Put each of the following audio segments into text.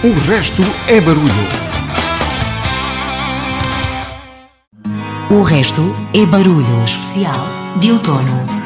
O resto é barulho. O resto é barulho especial de outono.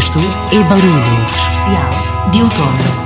resto é barulho especial de outono.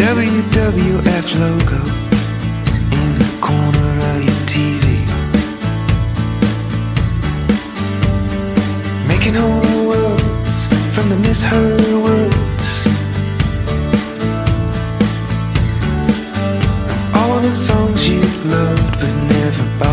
WWF logo in the corner of your TV. Making whole worlds from the misheard words. All the songs you loved but never bought.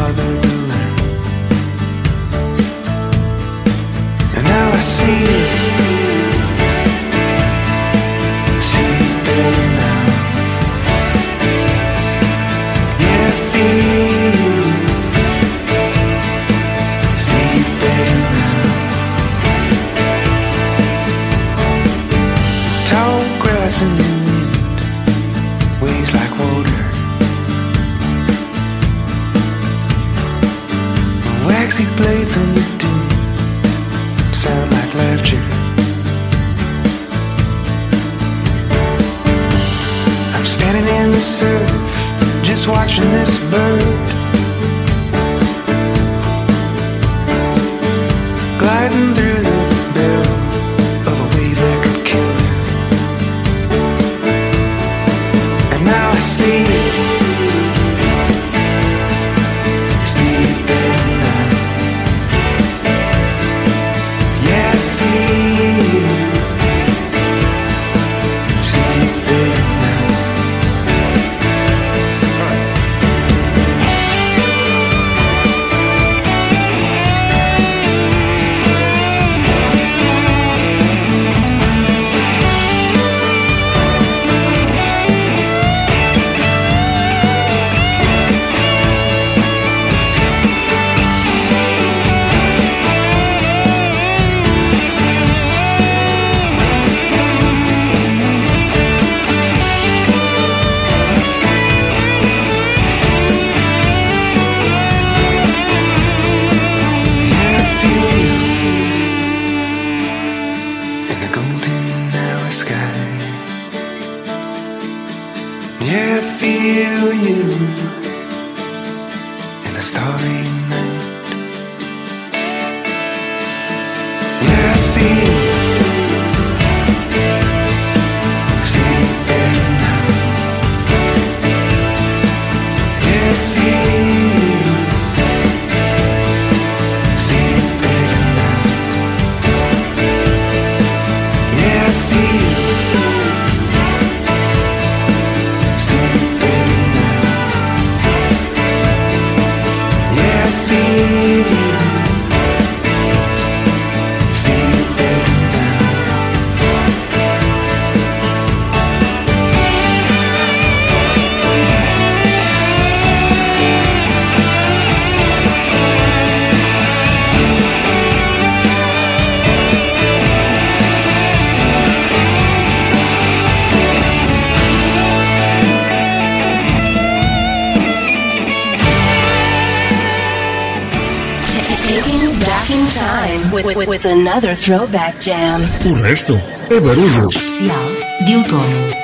with another throwback jam. O resto é barulho. Especial de outono.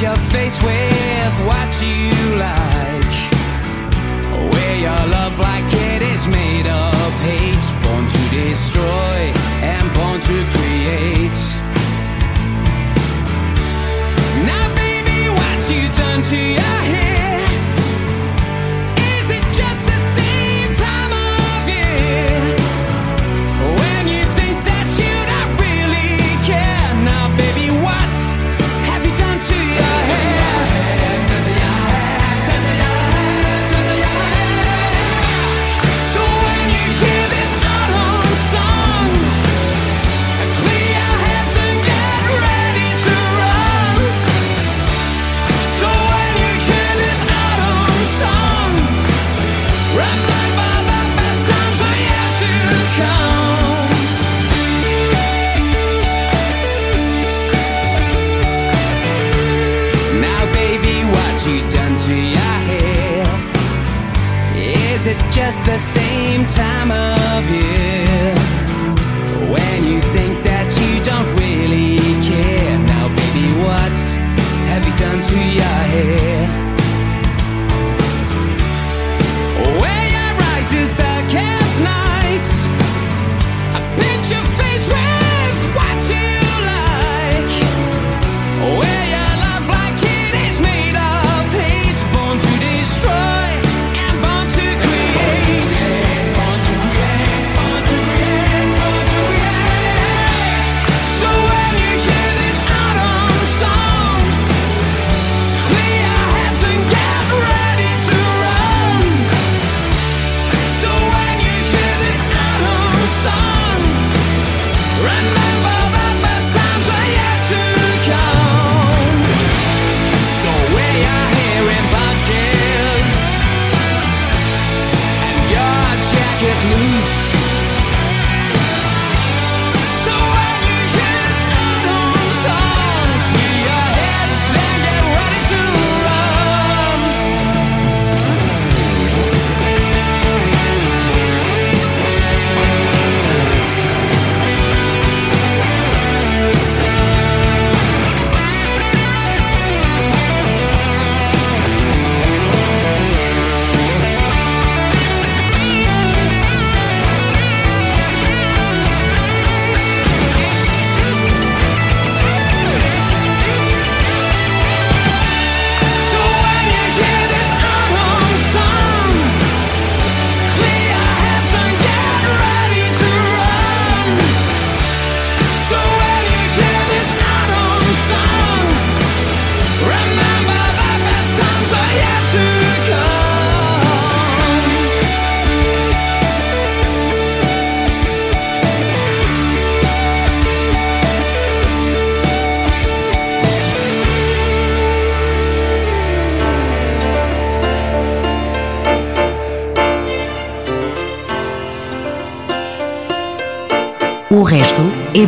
your face with what you like. Wear your love like it. Yeah. just the same time of year.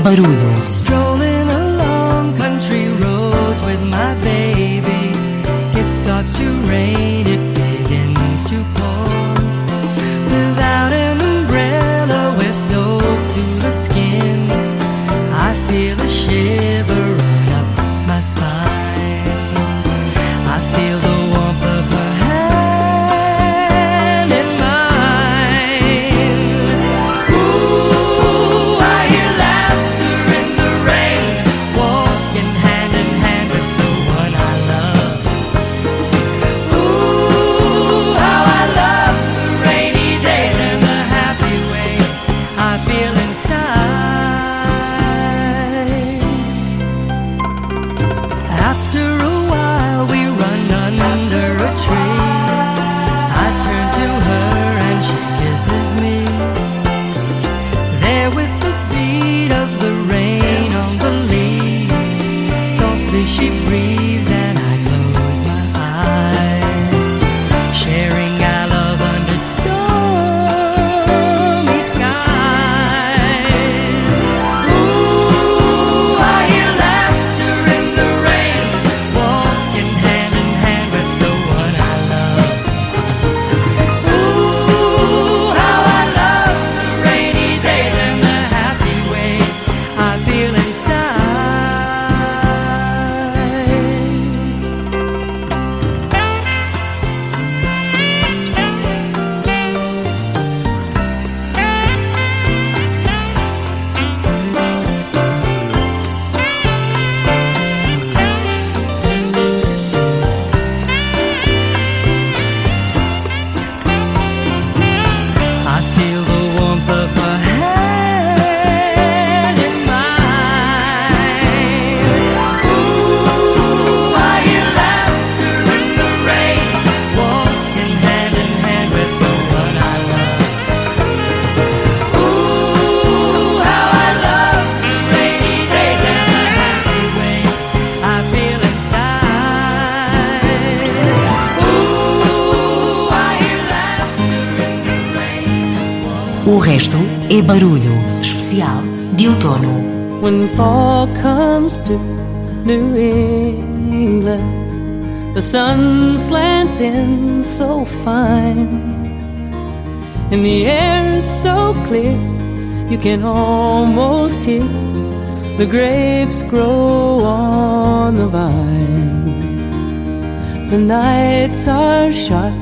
Barulho. Strolling along country roads with my baby. It starts to rain, é barulho. Especial de outono. When fall comes to New England, the sun slants in so fine, and the air is so clear you can almost hear the grapes grow on the vine. The nights are sharp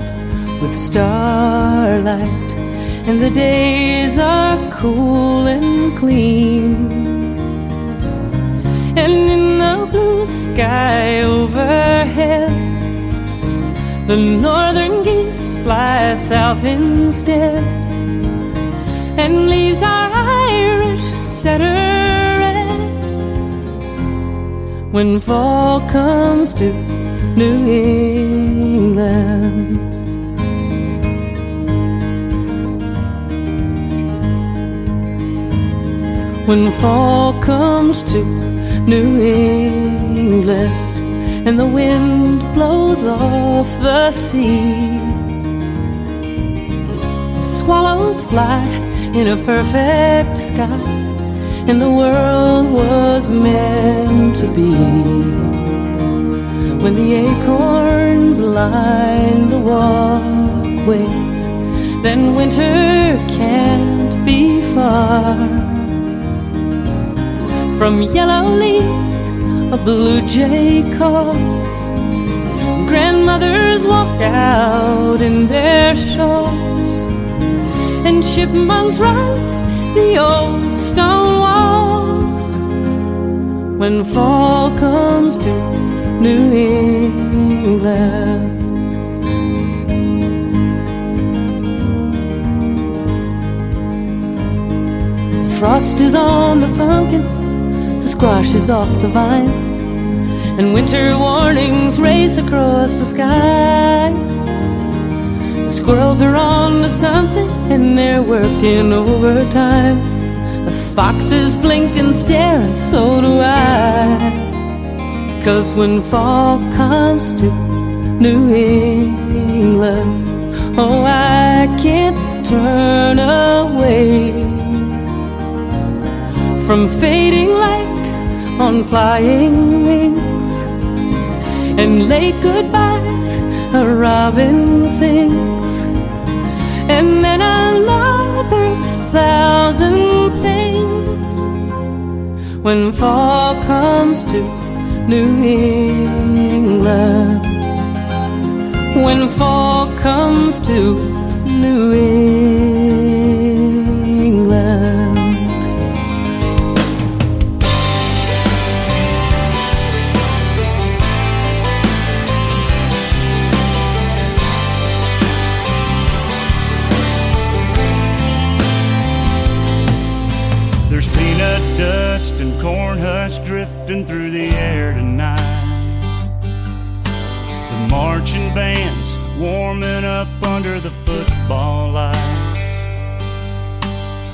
with starlight, and the days are cool and clean. And in the blue sky overhead, the northern geese fly south instead, and leaves our Irish setter red when fall comes to New England. When fall comes to New England and the wind blows off the sea, swallows fly in a perfect sky, and the world was meant to be when the acorns line the walkways, then winter can't be far. From yellow leaves, a blue jay calls. Grandmothers walk out in their shawls, and chipmunks run the old stone walls. When fall comes to New England. Frost is on the pumpkin, is off the vine, and winter warnings race across the sky. The squirrels are on to something, and they're working overtime. The foxes blink and stare, and so do I. Cause when fall comes to New England, oh, I can't turn away from fading light on flying wings and late goodbyes a robin sings. And then another thousand things when fall comes to New England. When fall comes to New England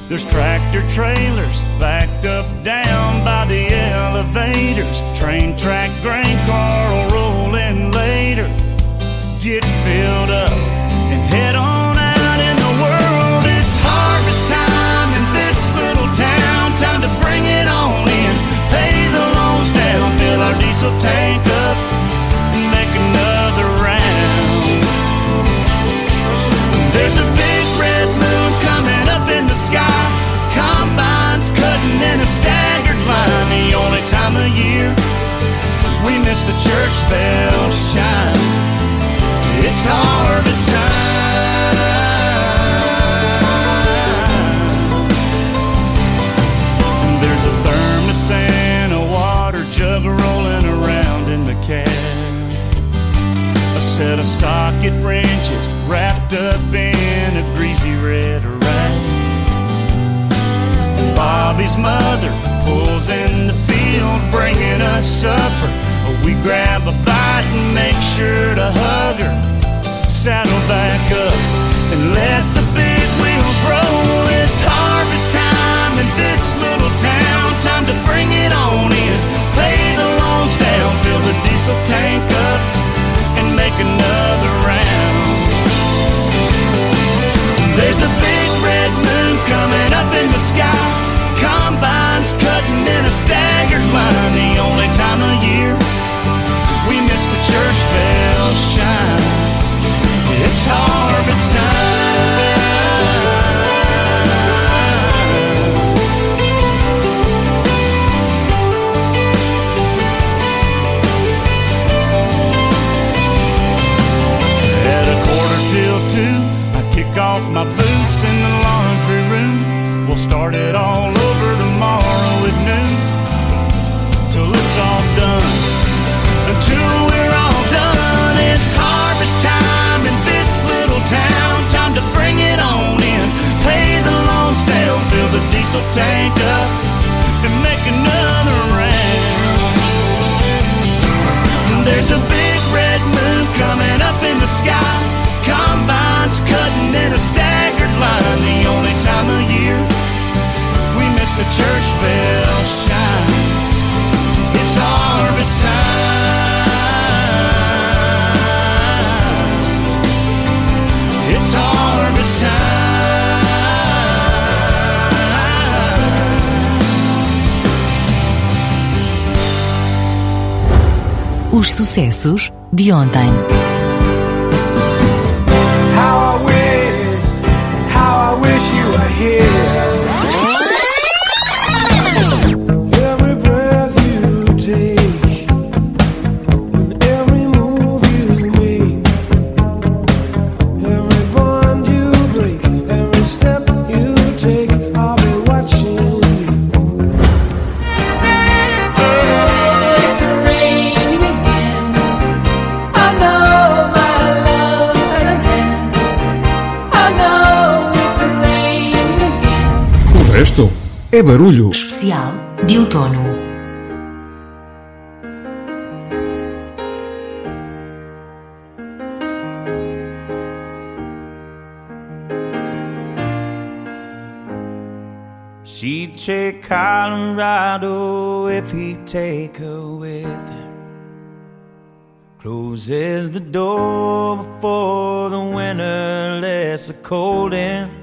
There's tractor trailers backed up down by the elevators. Train track grain car will roll in later. Get filled up and head on out in the world. It's harvest time in this little town. Time to bring it on in. Pay the loans down, fill our diesel tank up, time year we miss the church bells chime. It's harvest time. There's a thermos and a water jug rolling around in the cab. A set of socket wrenches wrapped up in a greasy red rag. Bobby's mother pulls in the bringing us supper. We grab a bite and make sure to hug her. Saddle back up and let the big wheels roll. It's harvest time in this little town. Time to bring it on in. Pay the loans down, fill the diesel tank up, sucessos de ontem. É barulho. Especial de outono. She'd take Colorado if he'd take her with him. Closes the door before the winter lets the cold in.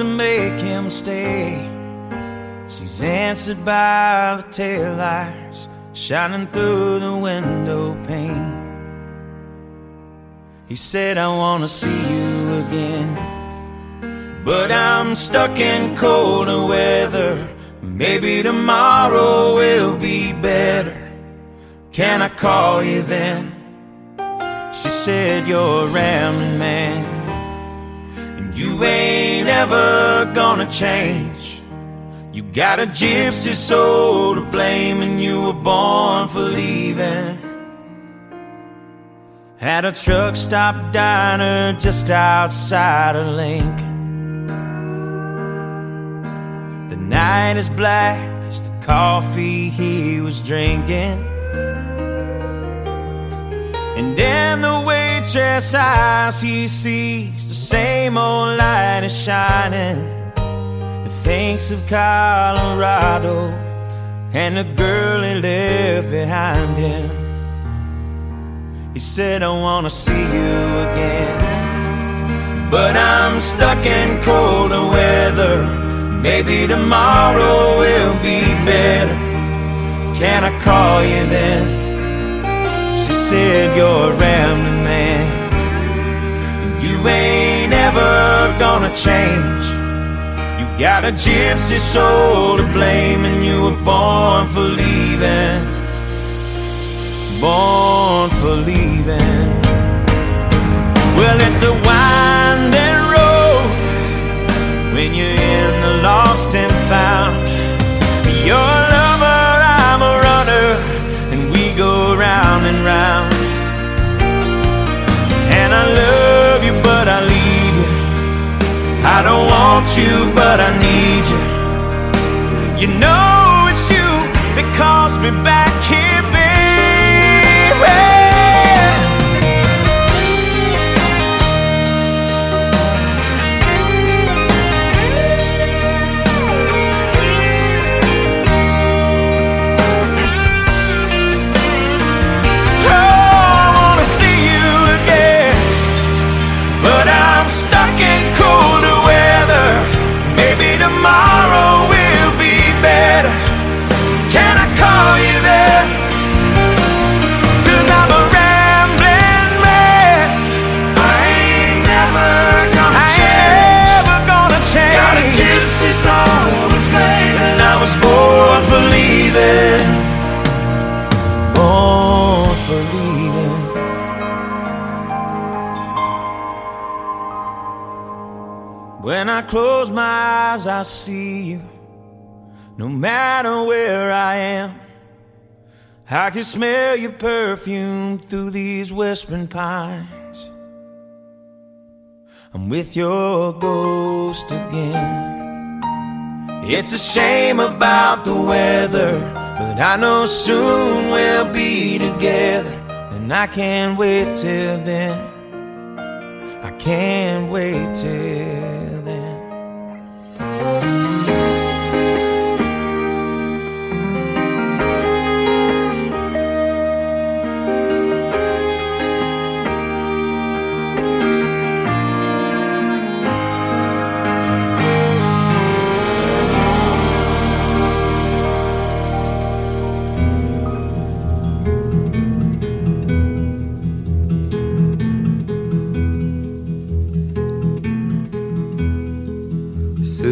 To make him stay. She's answered by the taillights shining through the window pane. He said, I wanna see you again. But I'm stuck in colder weather. Maybe tomorrow will be better. Can I call you then? She said, You're a rambling man. You ain't ever gonna change. You got a gypsy soul to blame, and you were born for leaving. At a truck stop diner just outside of Lincoln. The night is black as the coffee he was drinking. And in the waitress eyes he sees the same old light is shining. He thinks of Colorado and the girl he left behind him. He said, I wanna see you again. But I'm stuck in colder weather. Maybe tomorrow will be better. Can I call you then? She said, You're rambling you ain't ever gonna change. You got a gypsy soul to blame, and you were born for leaving born for leaving. Well, it's a winding road when you're in the lost and found. You're a lover, I'm a runner, and we go round and round. And I love I don't want you, but I need you. You know it's you that calls me back here, When I close my eyes, I see you. No matter where I am, I can smell your perfume through these whispering pines. I'm with your ghost again. It's a shame about the weather, but I know soon we'll be together. And I can't wait till then. I can't wait till then.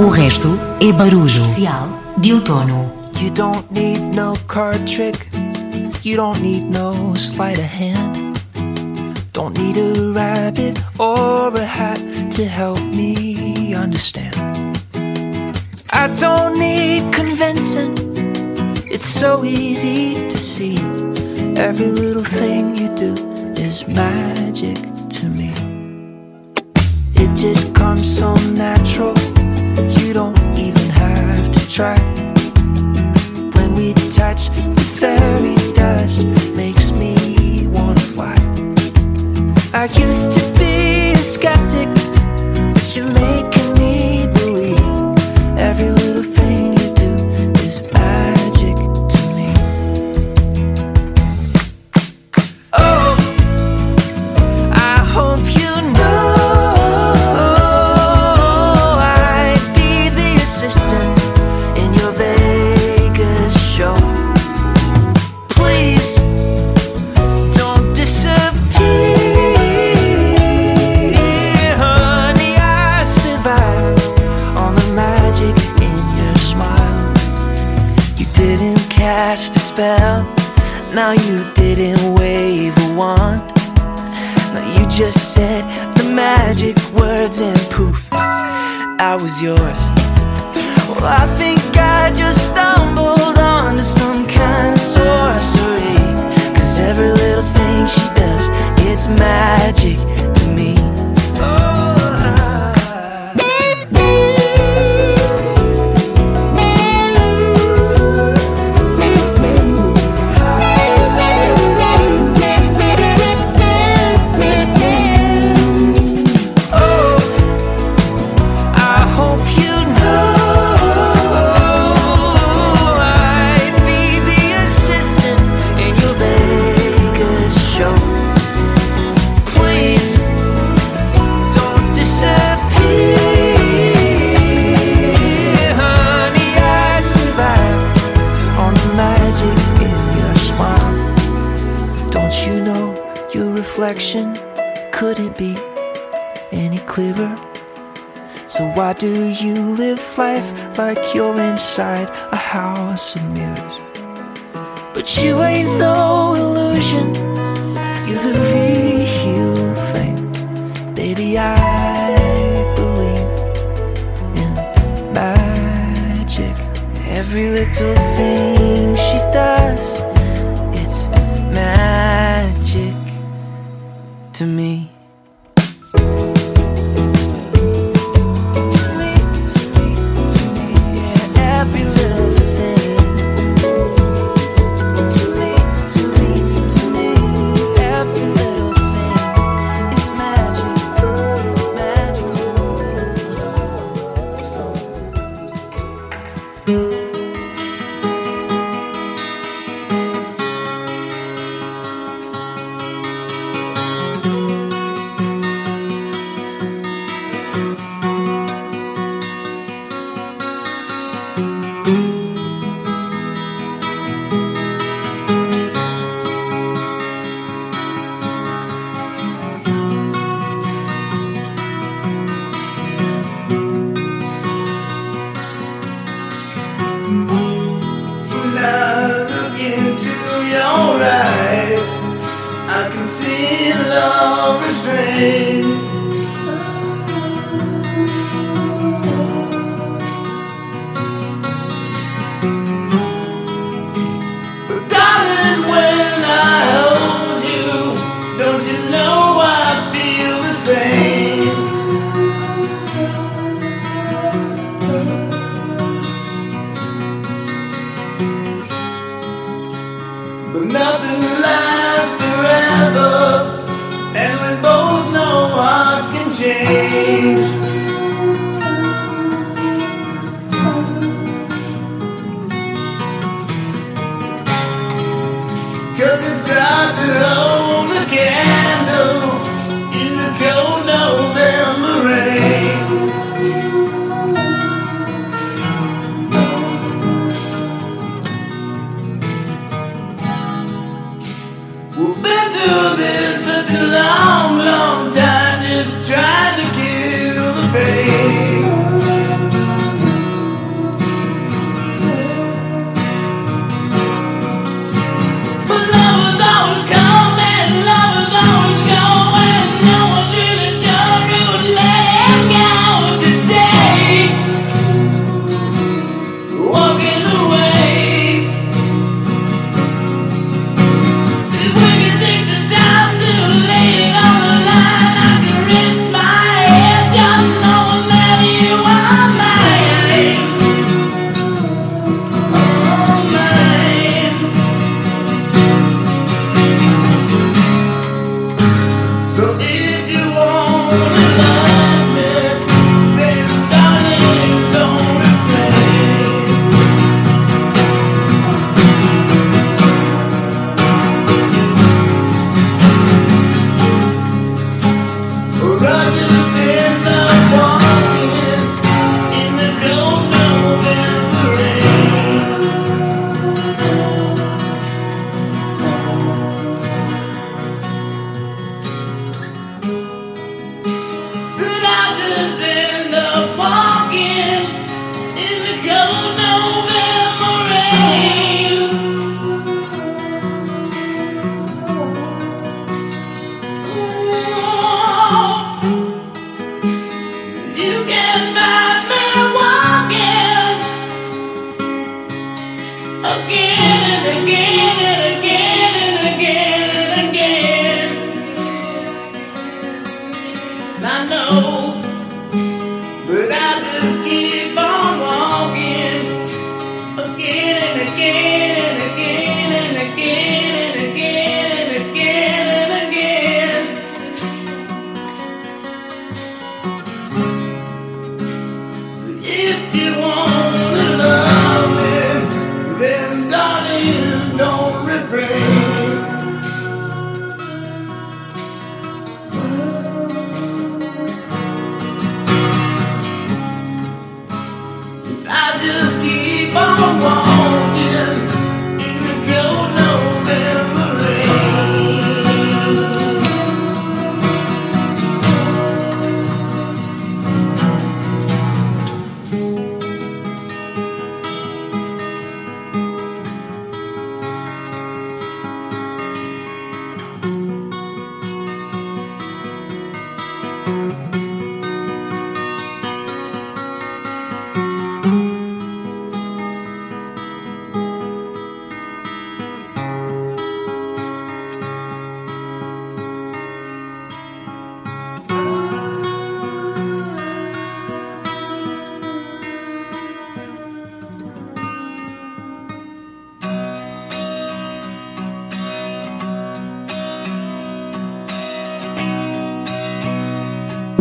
O resto é barulho. Especial de outono. You don't need no card trick. You don't need no sleight of hand. Don't need a rabbit or a hat to help me understand. I don't need convincing. It's so easy to see. Every little thing you do is magic to me. It just comes so natural. You don't even have to try. When we touch, the fairy dust makes me wanna fly. I used to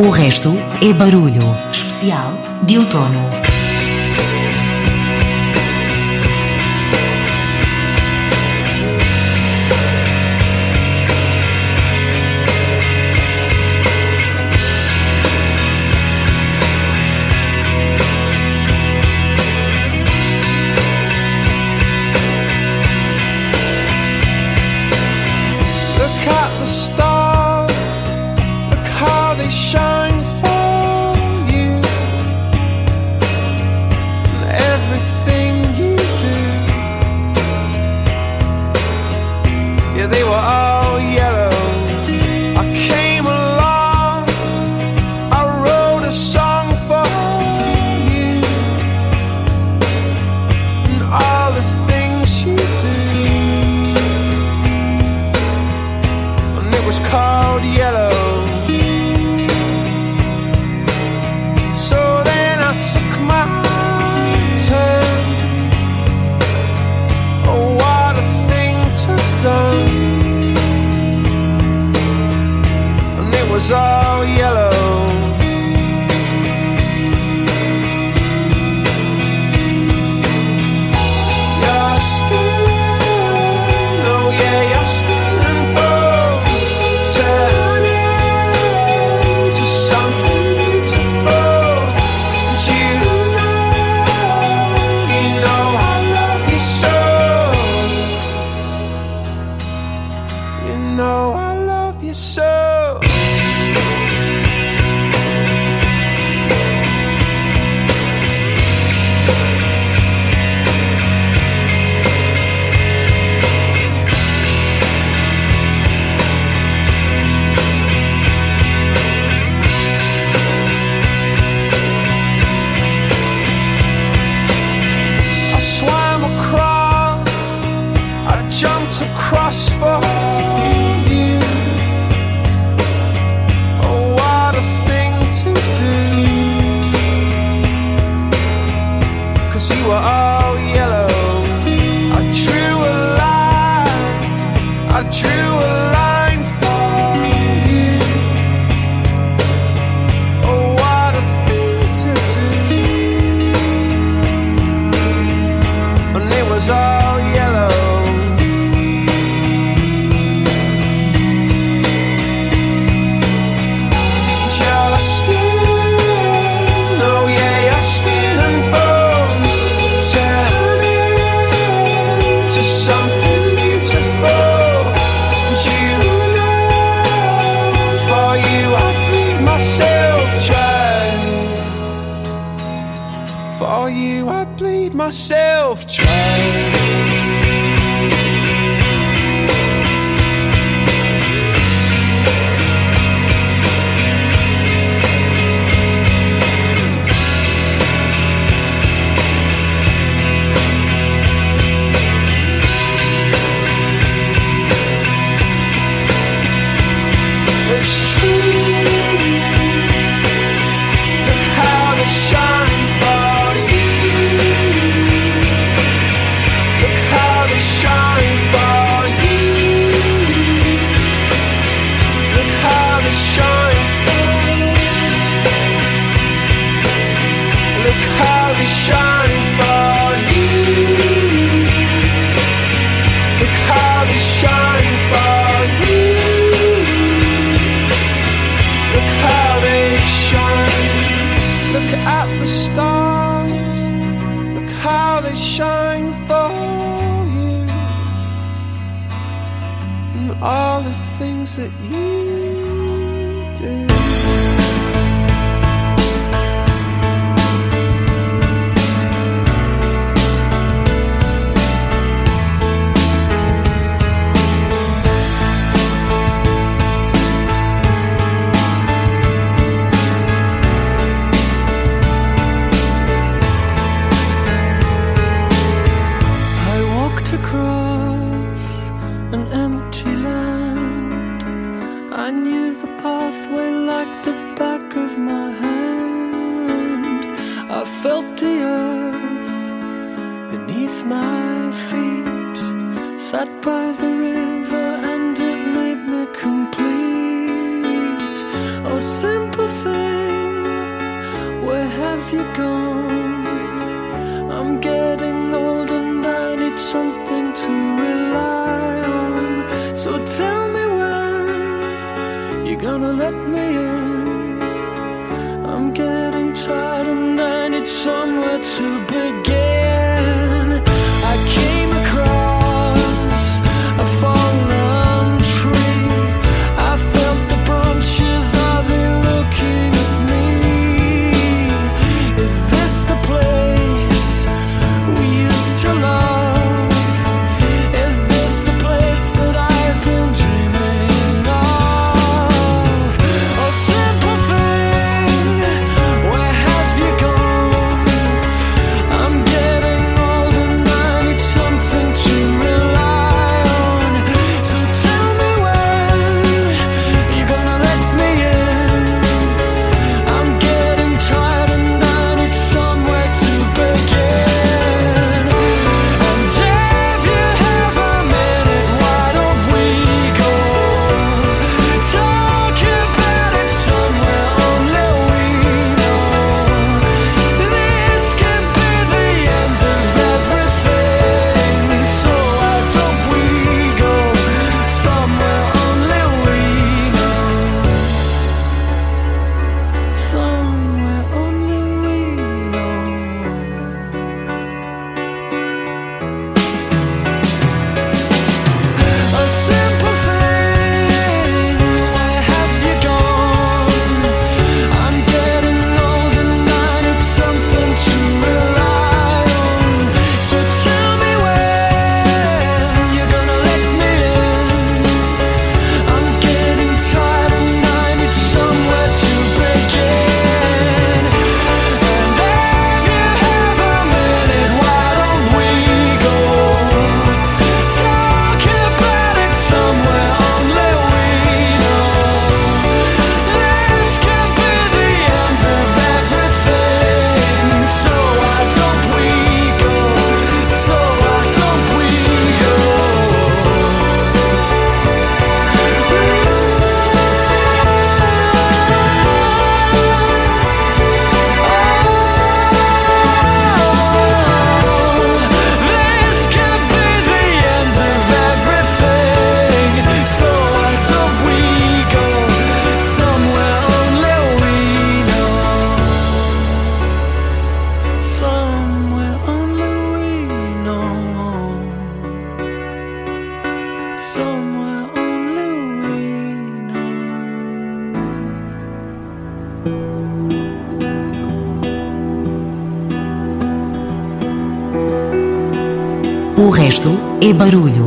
O resto é barulho. Especial de outono. Barulho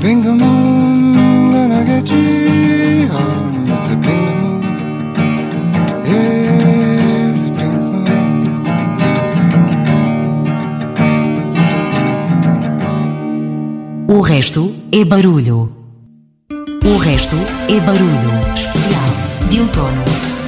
pink moon, get you. It's a moon, it's a moon. O resto é barulho. O resto é barulho especial de outono.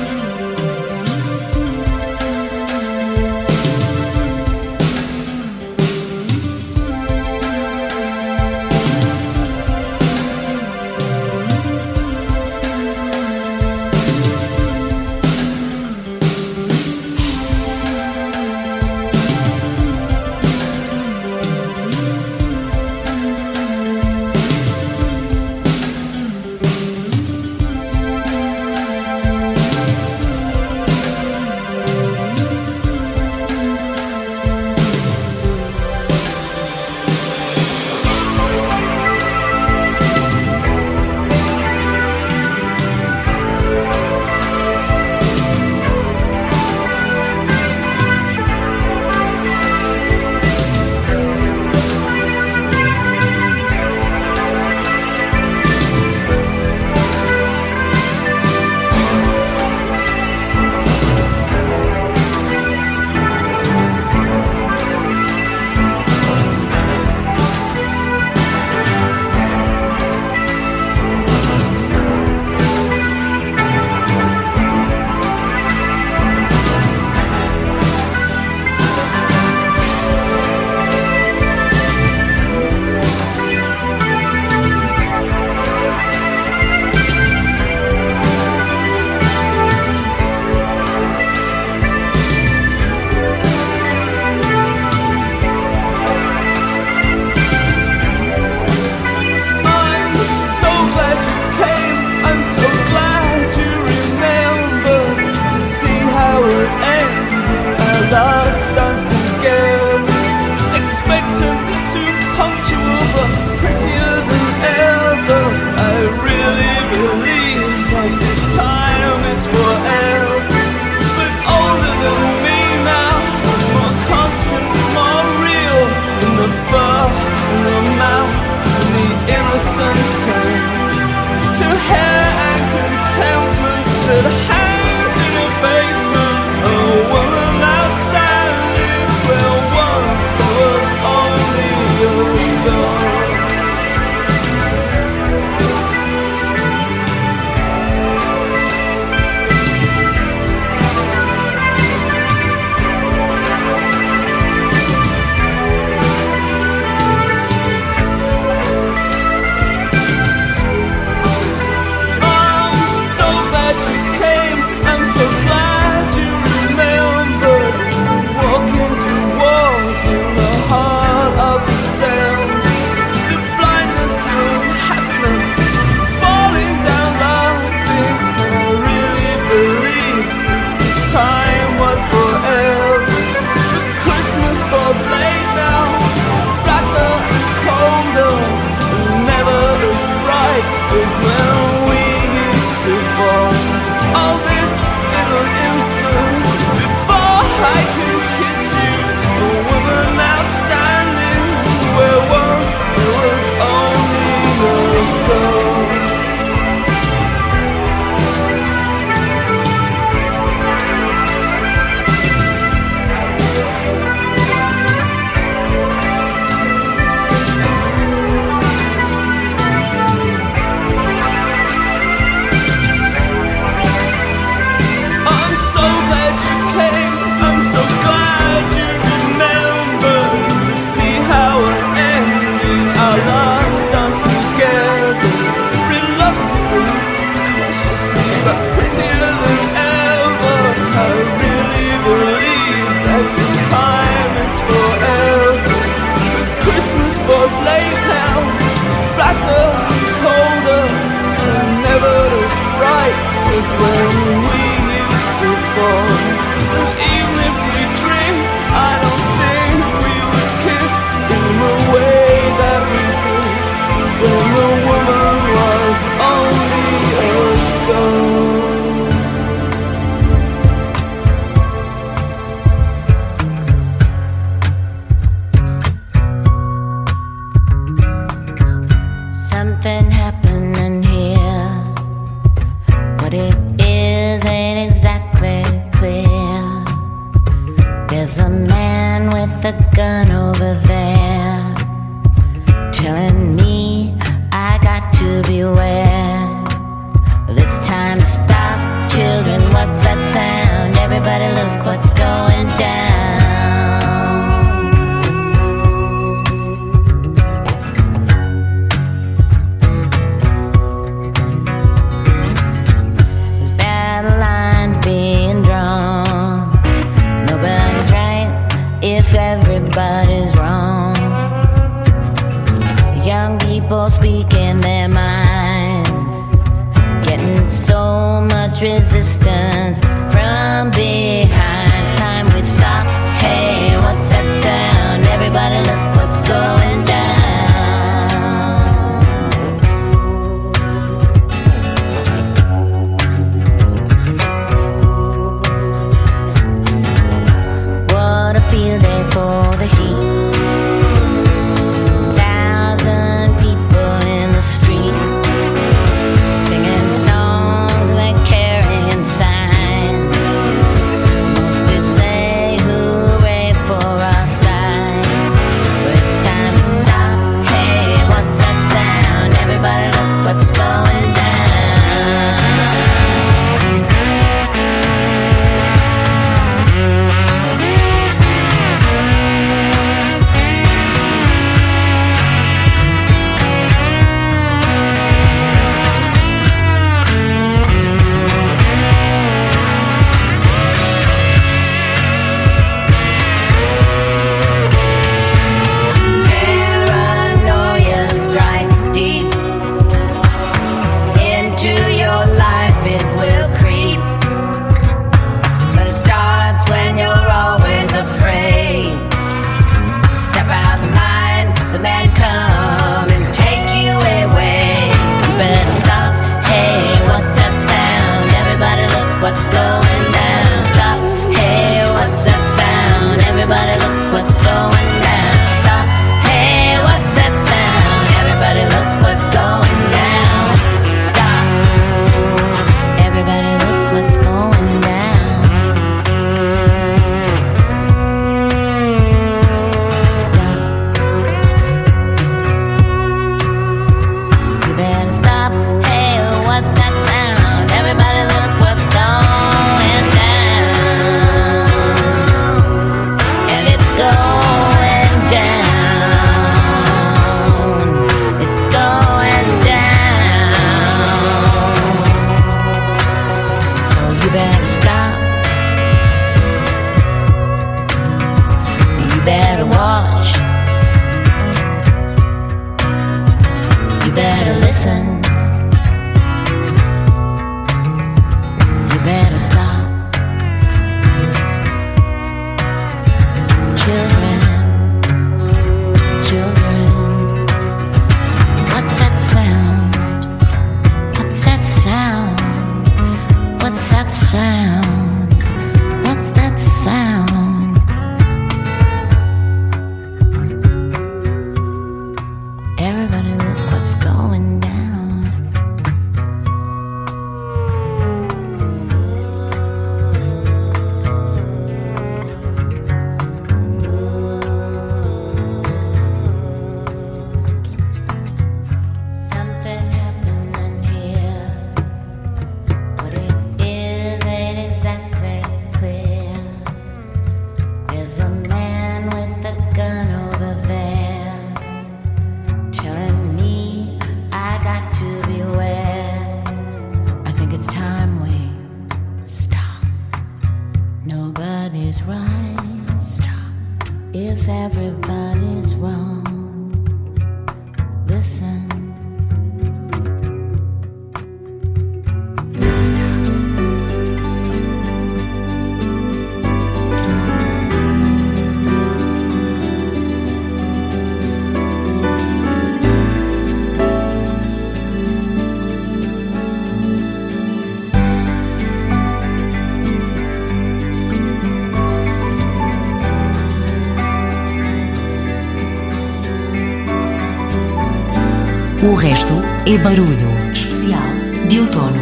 É barulho. Especial de outono.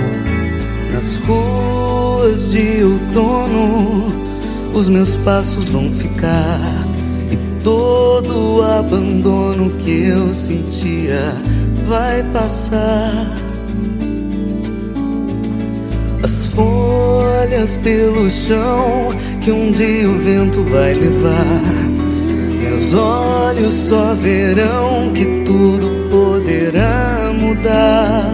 Nas ruas de outono, os meus passos vão ficar. E todo o abandono que eu sentia vai passar. As folhas pelo chão que um dia o vento vai levar. Meus olhos só verão que tudo poderá mudar.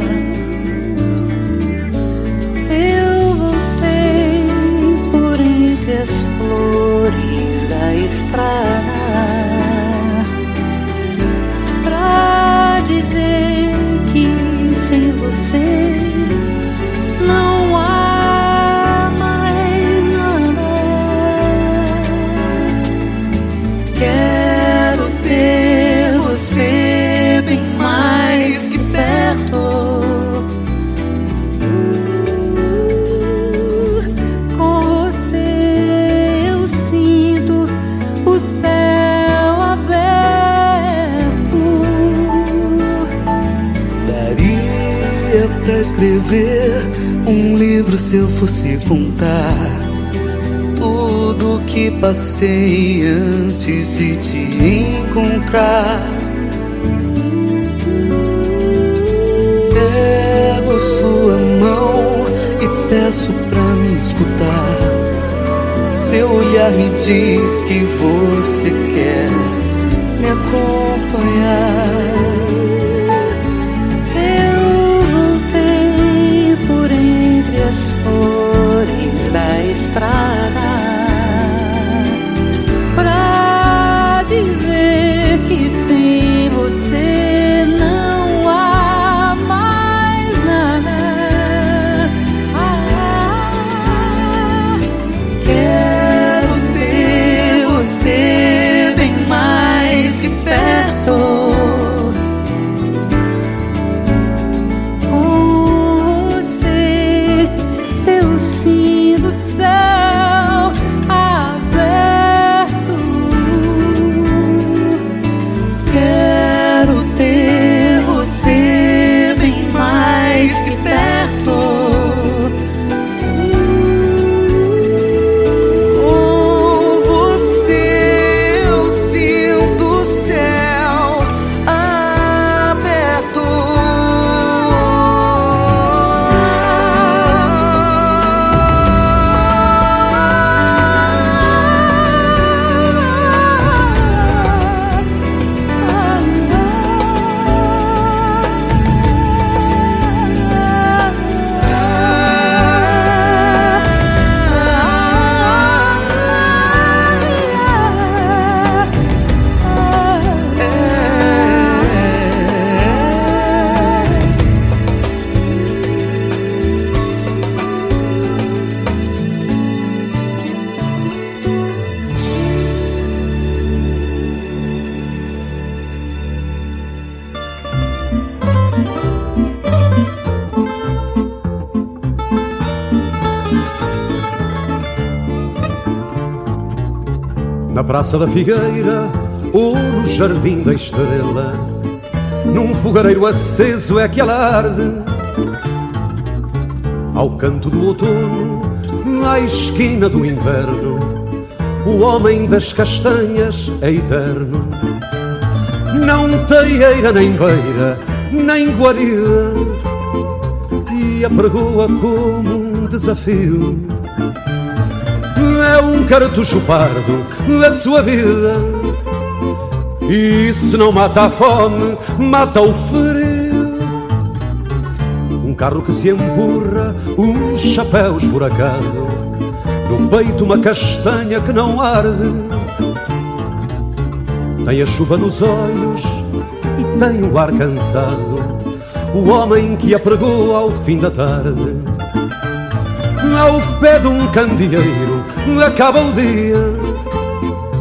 Eu voltei por entre as flores da estrada pra dizer que sem você escrever um livro se eu fosse contar tudo que passei antes de te encontrar. Pego sua mão e peço pra me escutar. Seu olhar me diz que você quer me acompanhar. Praça da Figueira ou no Jardim da Estrela, num fogareiro aceso é que ela arde. Ao canto do outono, à esquina do inverno, o homem das castanhas é eterno. Não tem eira nem beira, nem guarida, e apregoa como um desafio. É um cartucho pardo da sua vida. E se não mata a fome, mata o frio. Um carro que se empurra, um chapéu esburacado. No peito uma castanha que não arde. Tem a chuva nos olhos e tem o ar cansado. O homem que apregou ao fim da tarde. Ao pé de um candeeiro acaba o dia.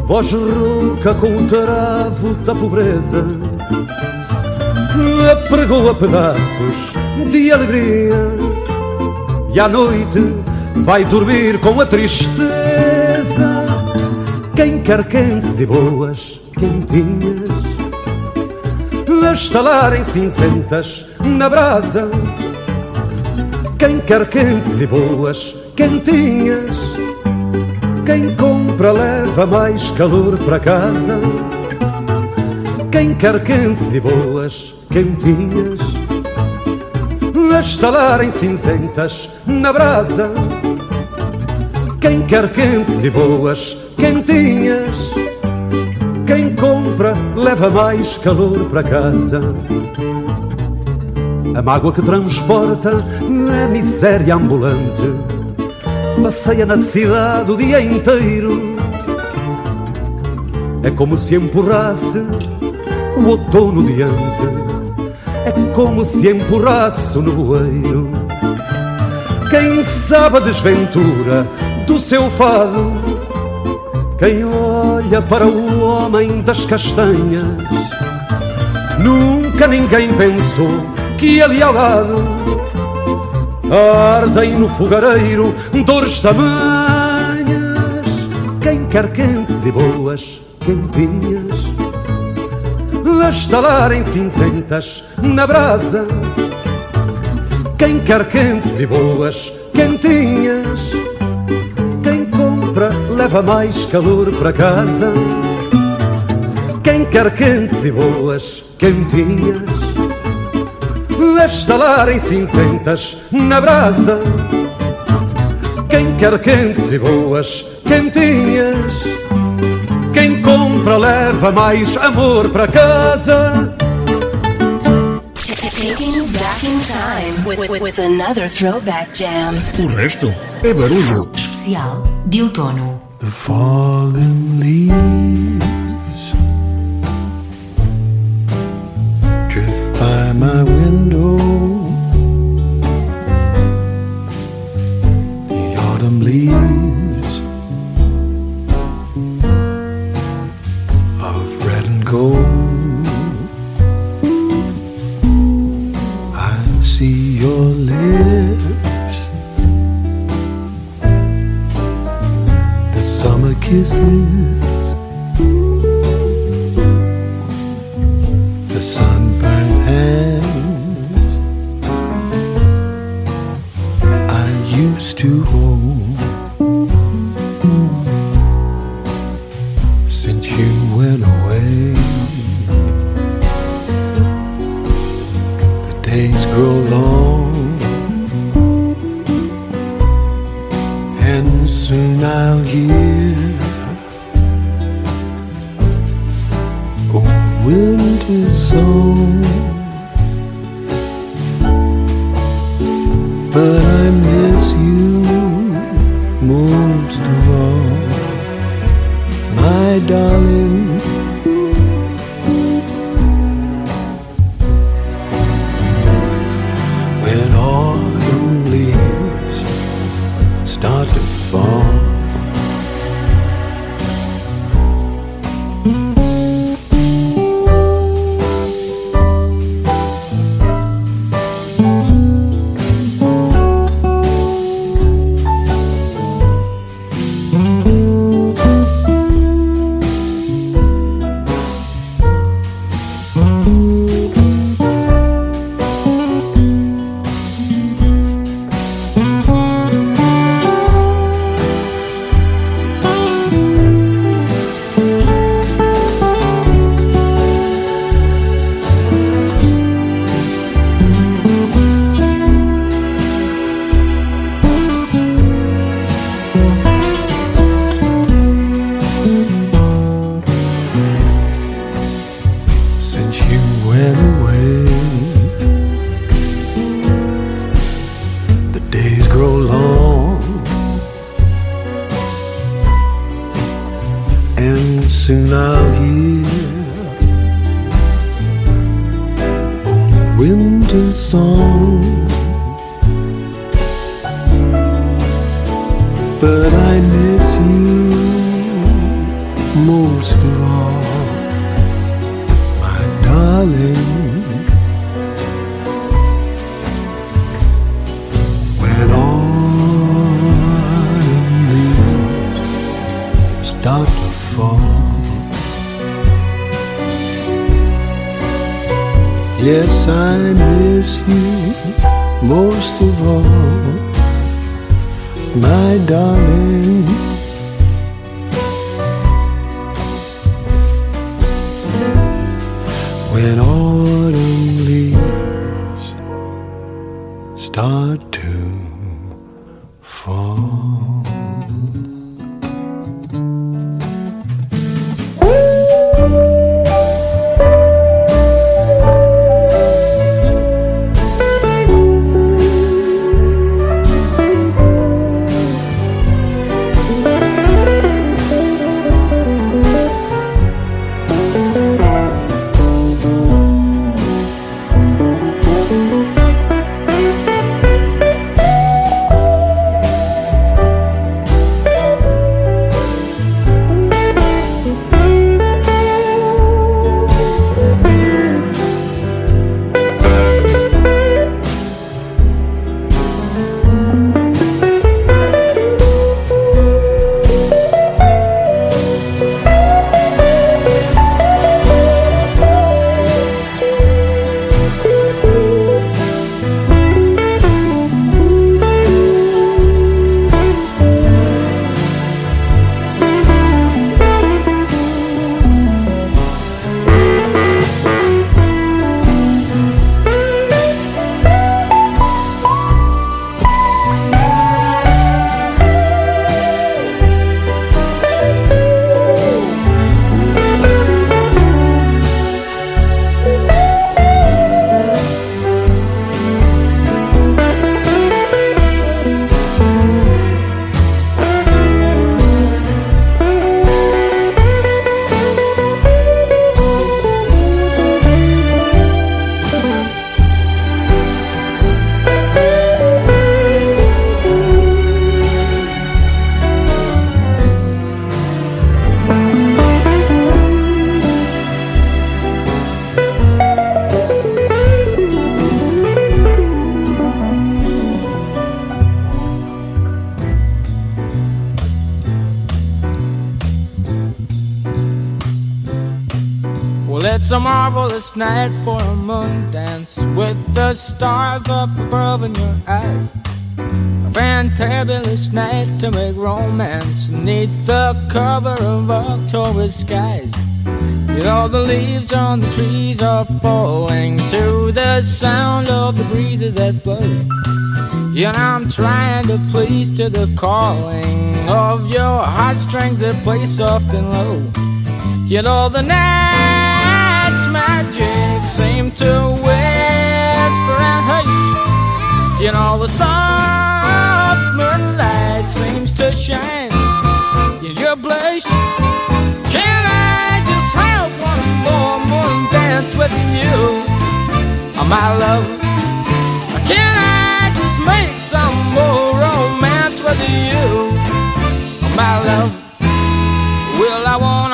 Voz rouca com o travo da pobreza. Apregou a pedaços de alegria. E à noite vai dormir com a tristeza. Quem quer quentes e boas quentinhas? A estalarem cinzentas na brasa. Quem quer quentes e boas, quentinhas. Quem compra leva mais calor para casa. Quem quer quentes e boas, quentinhas. A estalarem cinzentas na brasa. Quem quer quentes e boas, quentinhas. Quem compra leva mais calor para casa. A mágoa que transporta é miséria ambulante. Passeia na cidade o dia inteiro. É como se empurrasse o outono diante. É como se empurrasse o nevoeiro. Quem sabe a desventura do seu fado? Quem olha para o homem das castanhas? Nunca ninguém pensou que ali ao lado ardem no fogareiro dores tamanhas. Quem quer quentes e boas, quentinhas, a estalarem cinzentas na brasa. Quem quer quentes e boas, quentinhas, quem compra leva mais calor para casa. Quem quer quentes e boas, quentinhas, a estalarem cinzentas na brasa. Quem quer quentes e boas, quentinhas, quem compra leva mais amor para casa. Taking you back in time with, with, with another throwback jam. O resto é barulho. Especial de outono. The fallen leaves But I miss you most of all, my darling. Night for a moon dance with the stars above in your eyes. A fantabulous night to make romance neath the cover of October skies. You know, the leaves on the trees are falling to the sound of the breezes that blow. You know, I'm trying to please to the calling of your heartstrings that play soft and low. You know, the night's seem to whisper and hush. You know, the soft moonlight seems to shine in your blush. Can I just have one more moon dance with you, oh, my love? Can I just make some more romance with you, oh, my love?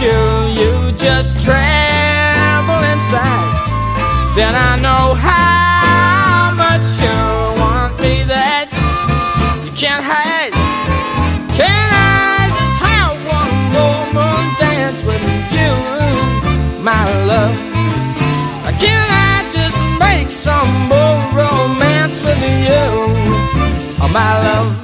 you, you just tremble inside. Then I know how much you want me that you can't hide. Can I just have one more moon dance with you, my love? Can I just make some more romance with you, oh, my love?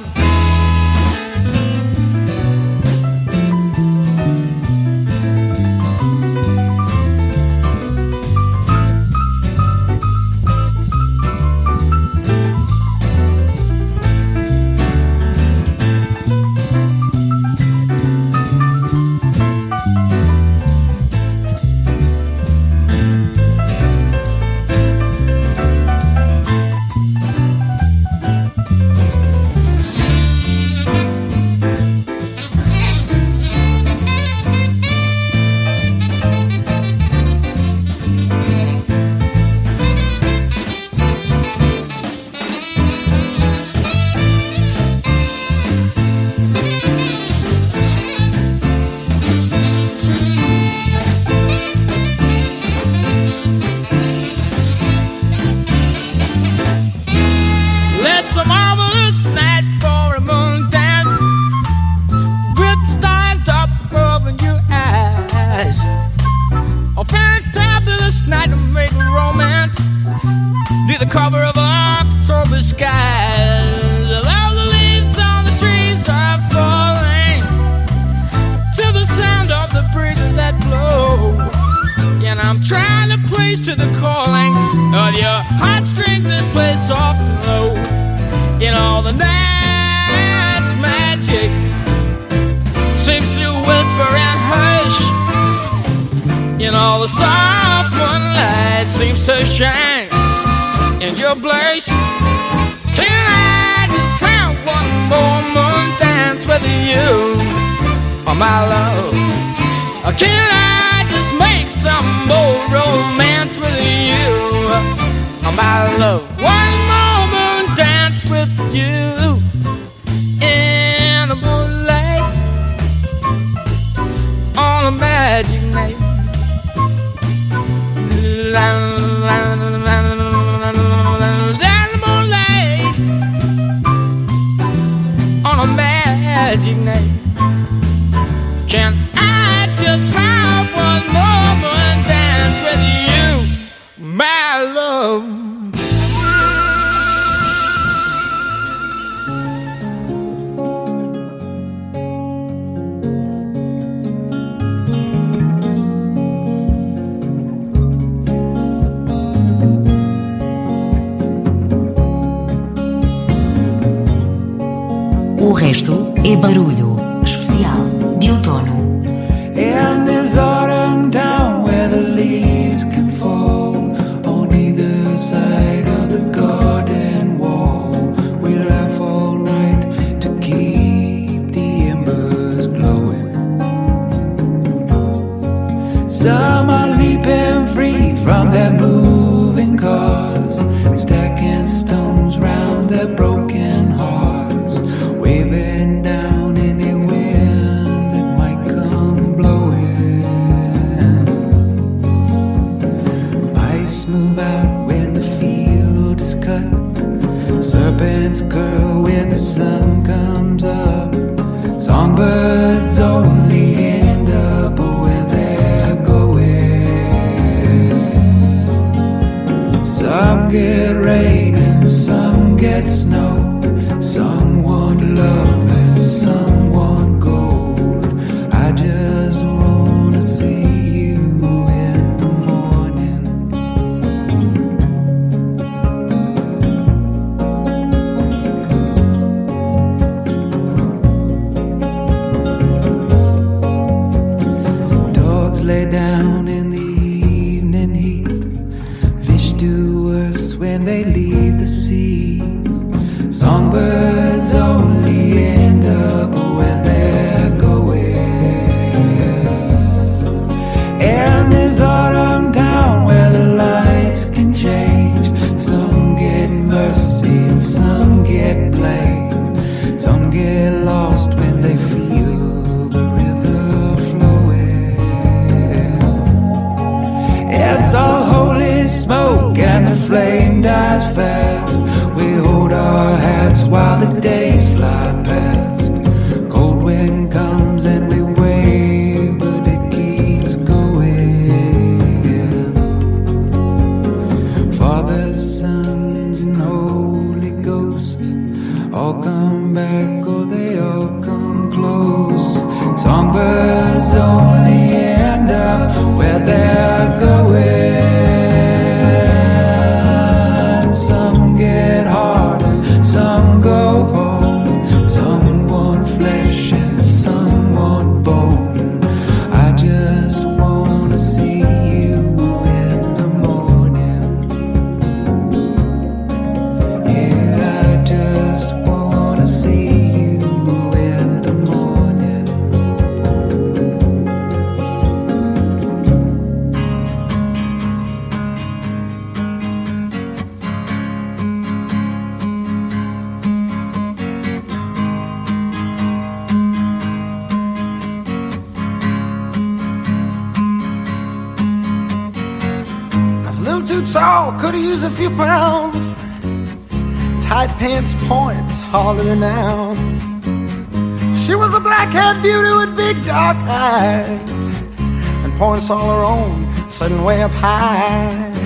All her own, sitting way up high.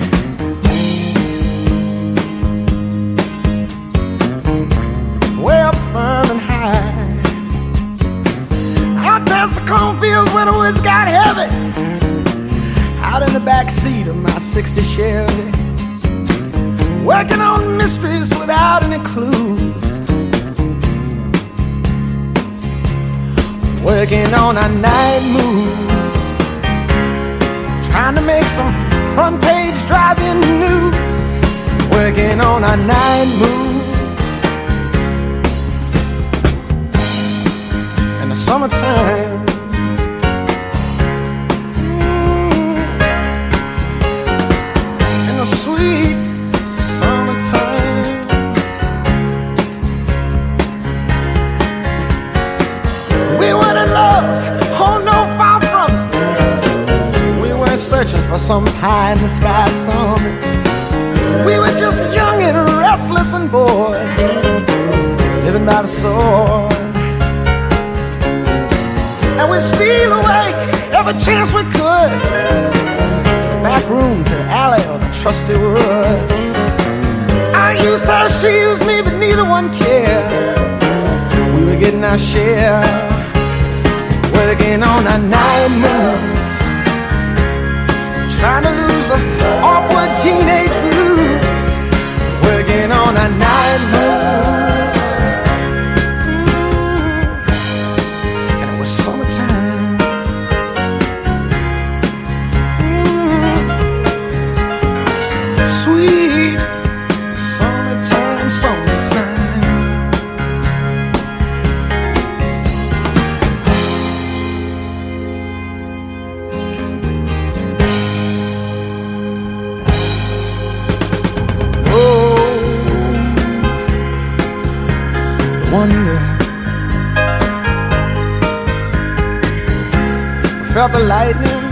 felt the lightning.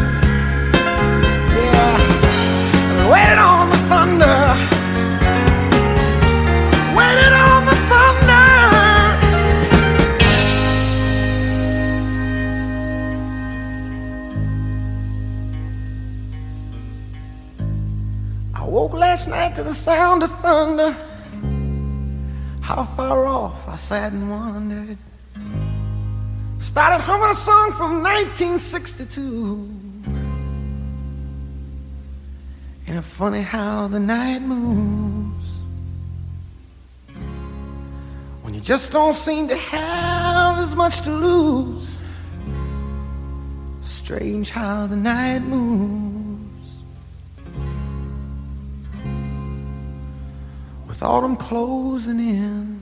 Yeah, waited on the thunder. Waited on the thunder. I woke last night to the sound of thunder. How far off I sat and wondered. Started humming a song from 1962. And it's funny how the night moves. When you just don't seem to have as much to lose. Strange how the night moves. With autumn closing in.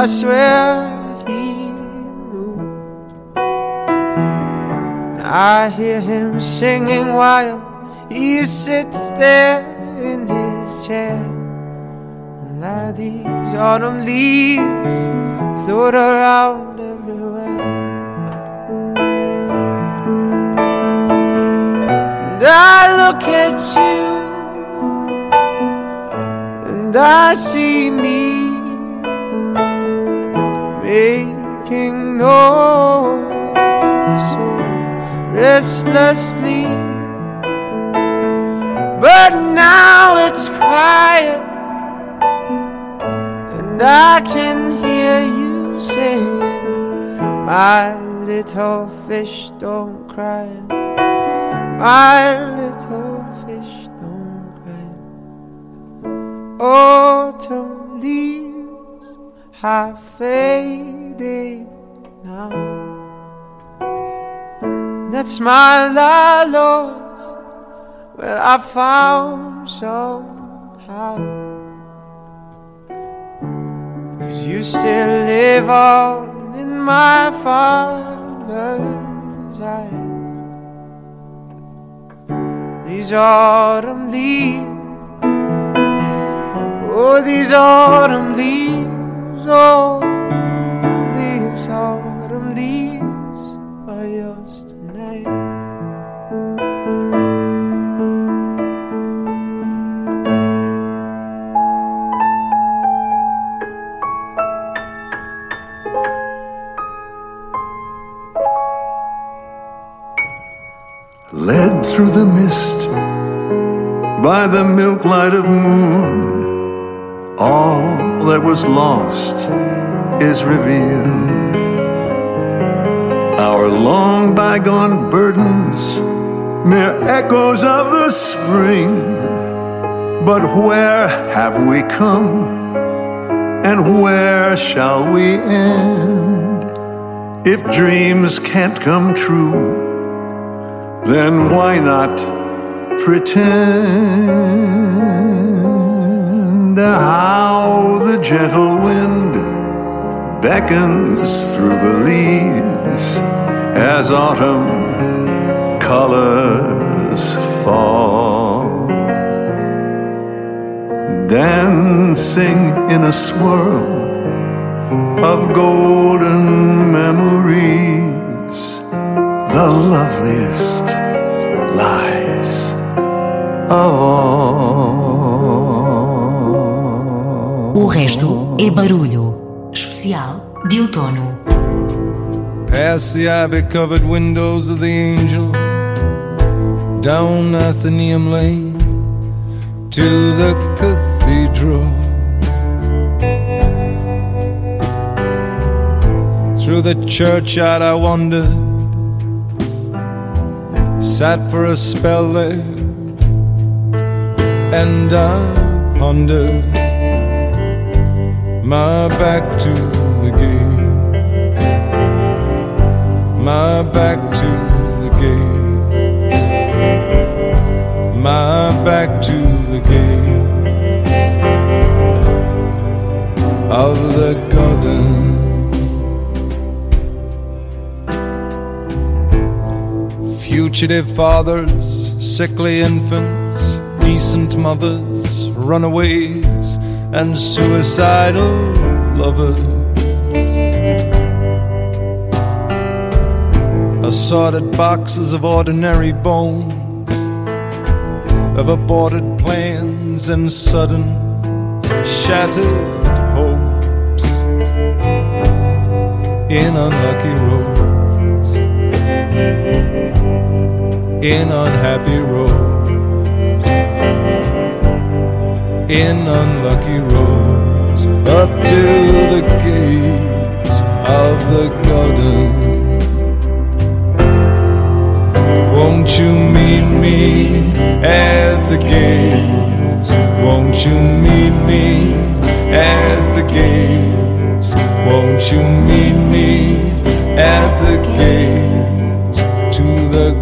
I swear he knew. I hear him singing while he sits there in his chair. And let these autumn leaves float around everywhere. And I look at you, and I see me making noise so restlessly. But now it's quiet, and I can hear you singing, My little fish don't cry. My little fish don't cry. Autumn leaves have faded now. That's my la Lord. Well, I found somehow. Cause you still live on in my father's eyes. These autumn leaves, oh, these autumn leaves, oh, these autumn leaves are yours tonight. led through the mist by the milk light of moon. All that was lost is revealed. Our long bygone burdens, mere echoes of the spring. But where have we come? And where shall we end? If dreams can't come true, then why not pretend how the gentle wind beckons through the leaves as autumn colors fall dancing in a swirl of golden memories the loveliest lies of all. Resto é barulho. Especial de outono. Past the ivy covered windows of the angel, down Athenaeum Lane to the cathedral. Through the churchyard I wandered, sat for a spell there, and I pondered my back to the gates, my back to the gates, my back to the gates of the garden. Fugitive fathers, sickly infants, decent mothers, runaways, and suicidal lovers. Assorted boxes of ordinary bones, of aborted plans and sudden shattered hopes in unlucky roads, in unhappy roads, in unlucky roads. up to the gates of the garden. Won't you meet me at the gates? Won't you meet me at the gates? Won't you meet me at the gates to the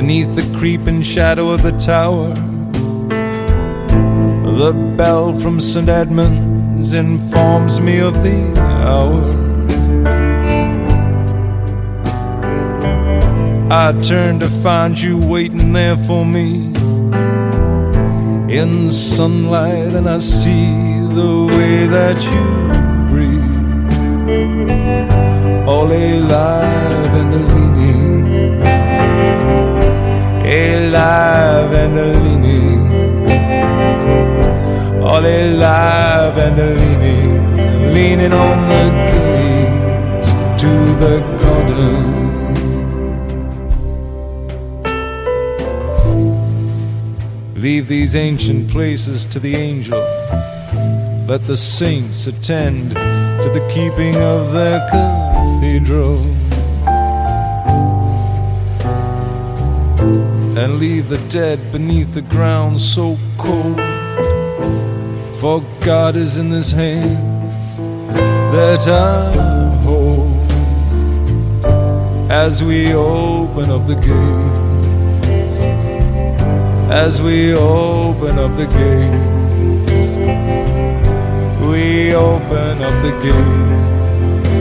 Beneath the creeping shadow of the tower, the bell from St. Edmund's informs me of the hour. I turn to find you waiting there for me in the sunlight, and I see the way that you breathe, all alive a leaning, alive and leaning, all alive and leaning, leaning on the gates to the garden. Leave these ancient places to the angels. Let the saints attend to the keeping of their cathedral. And leave the dead beneath the ground so cold. For God is in this hand that I hold as we open up the gate as we open up the gates. We open up the gates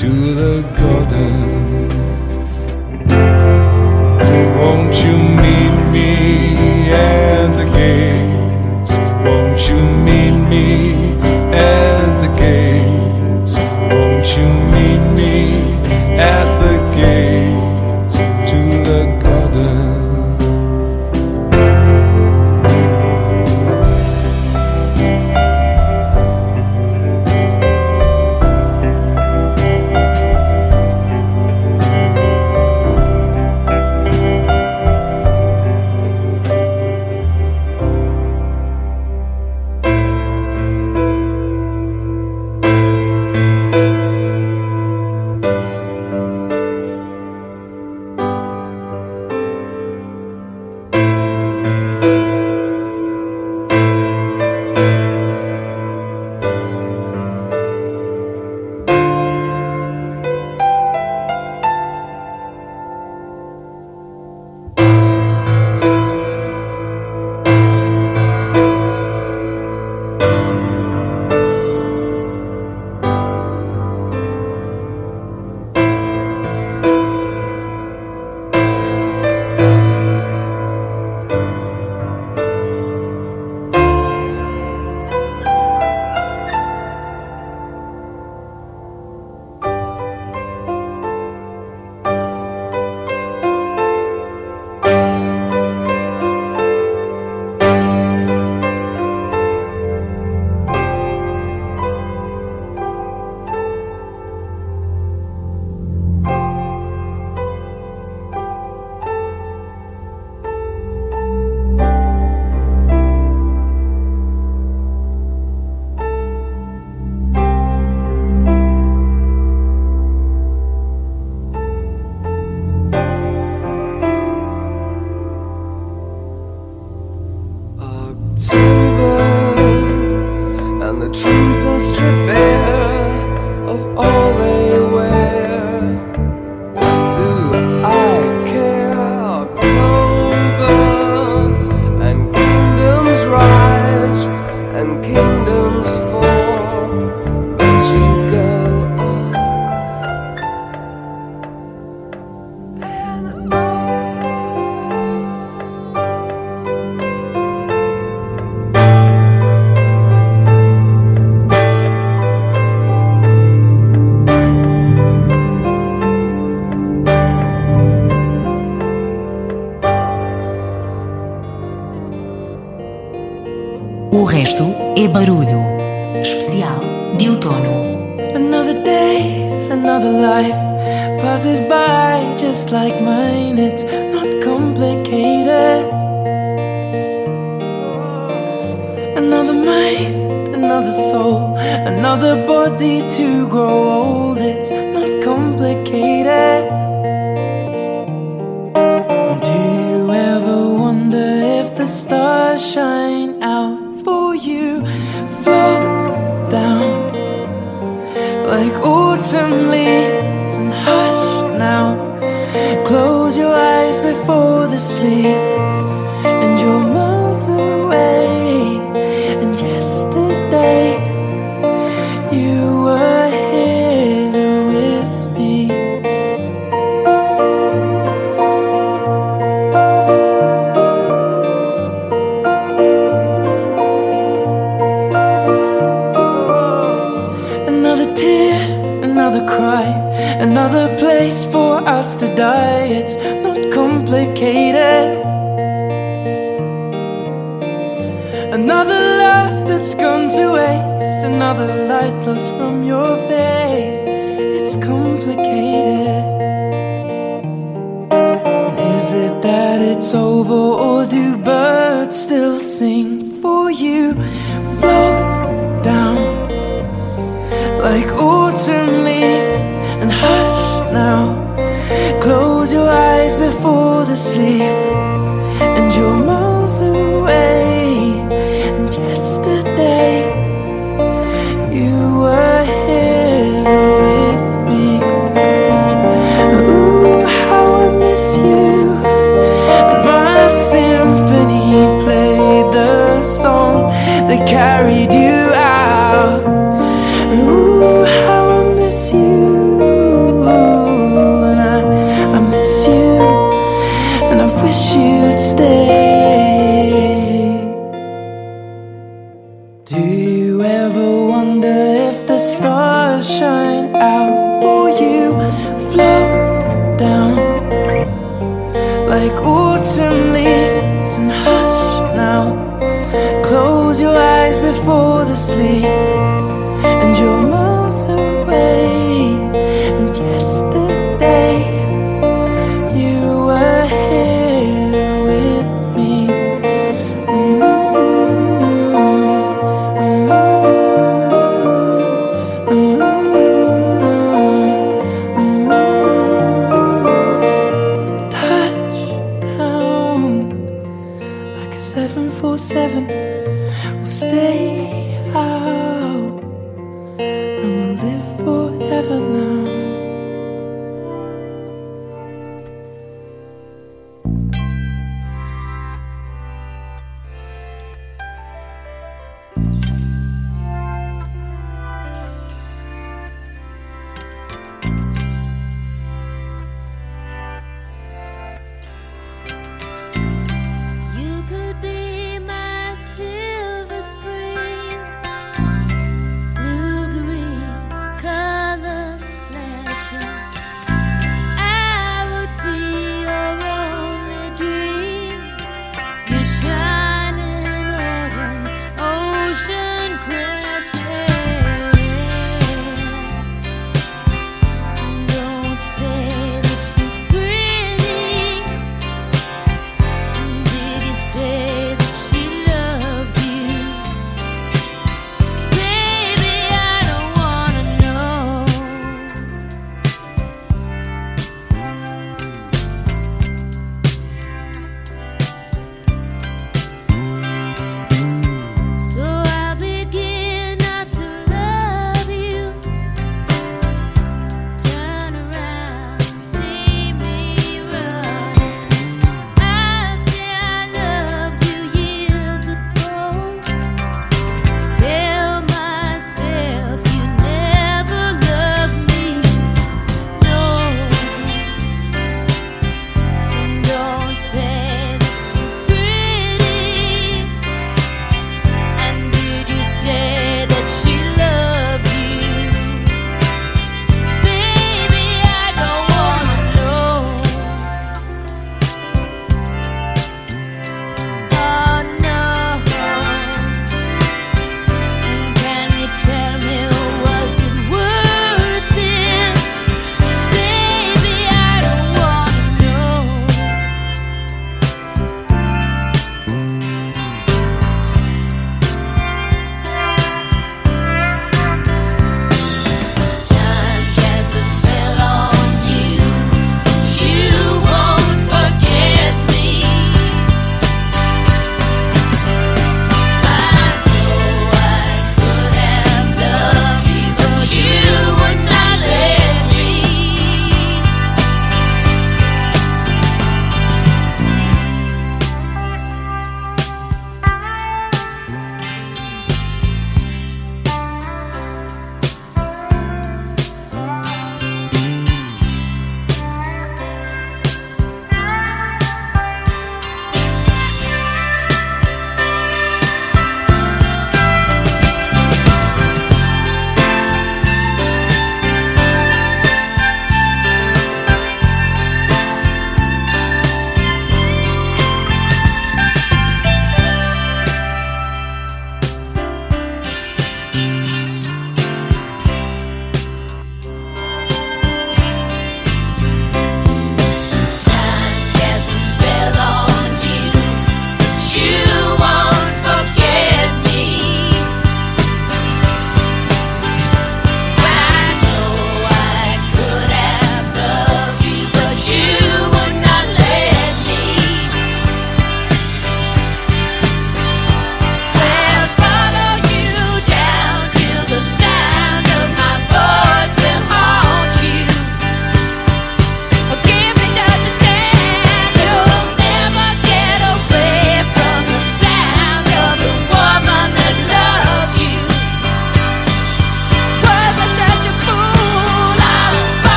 to the garden. Won't you meet me at the gates? Won't you meet me at the gates? Won't you meet me at the gates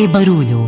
e barulho.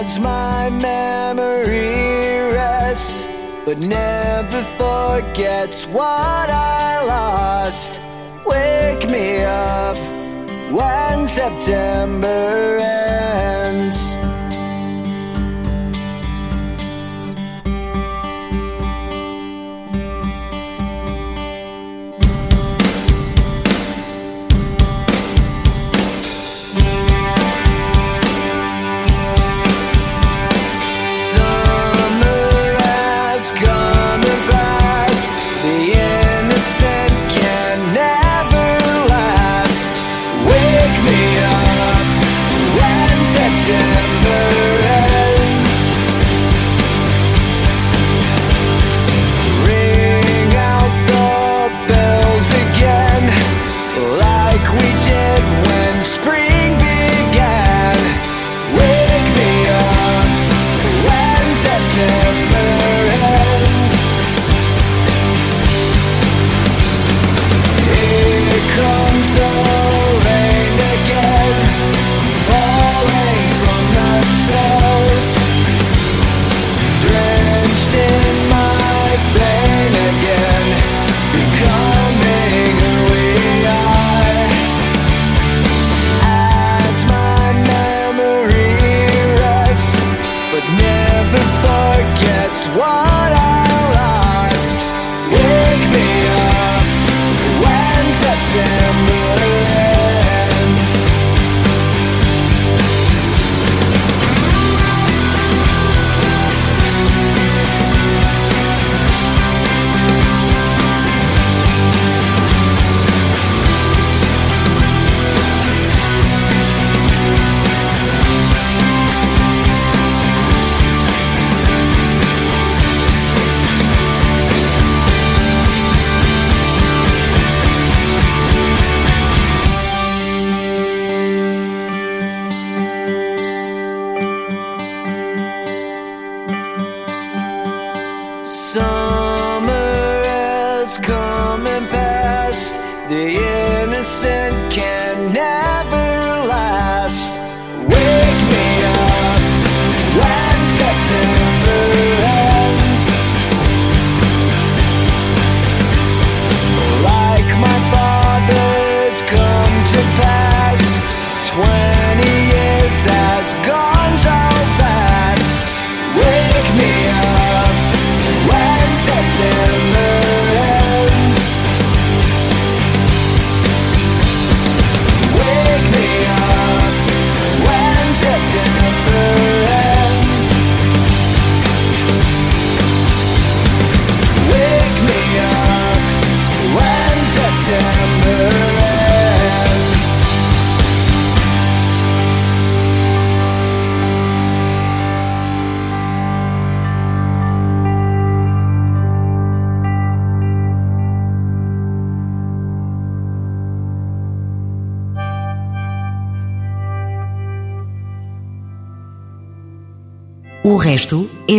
As my memory rests, but never forgets what I lost. Wake me up when September ends.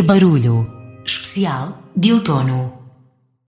É barulho especial de outono.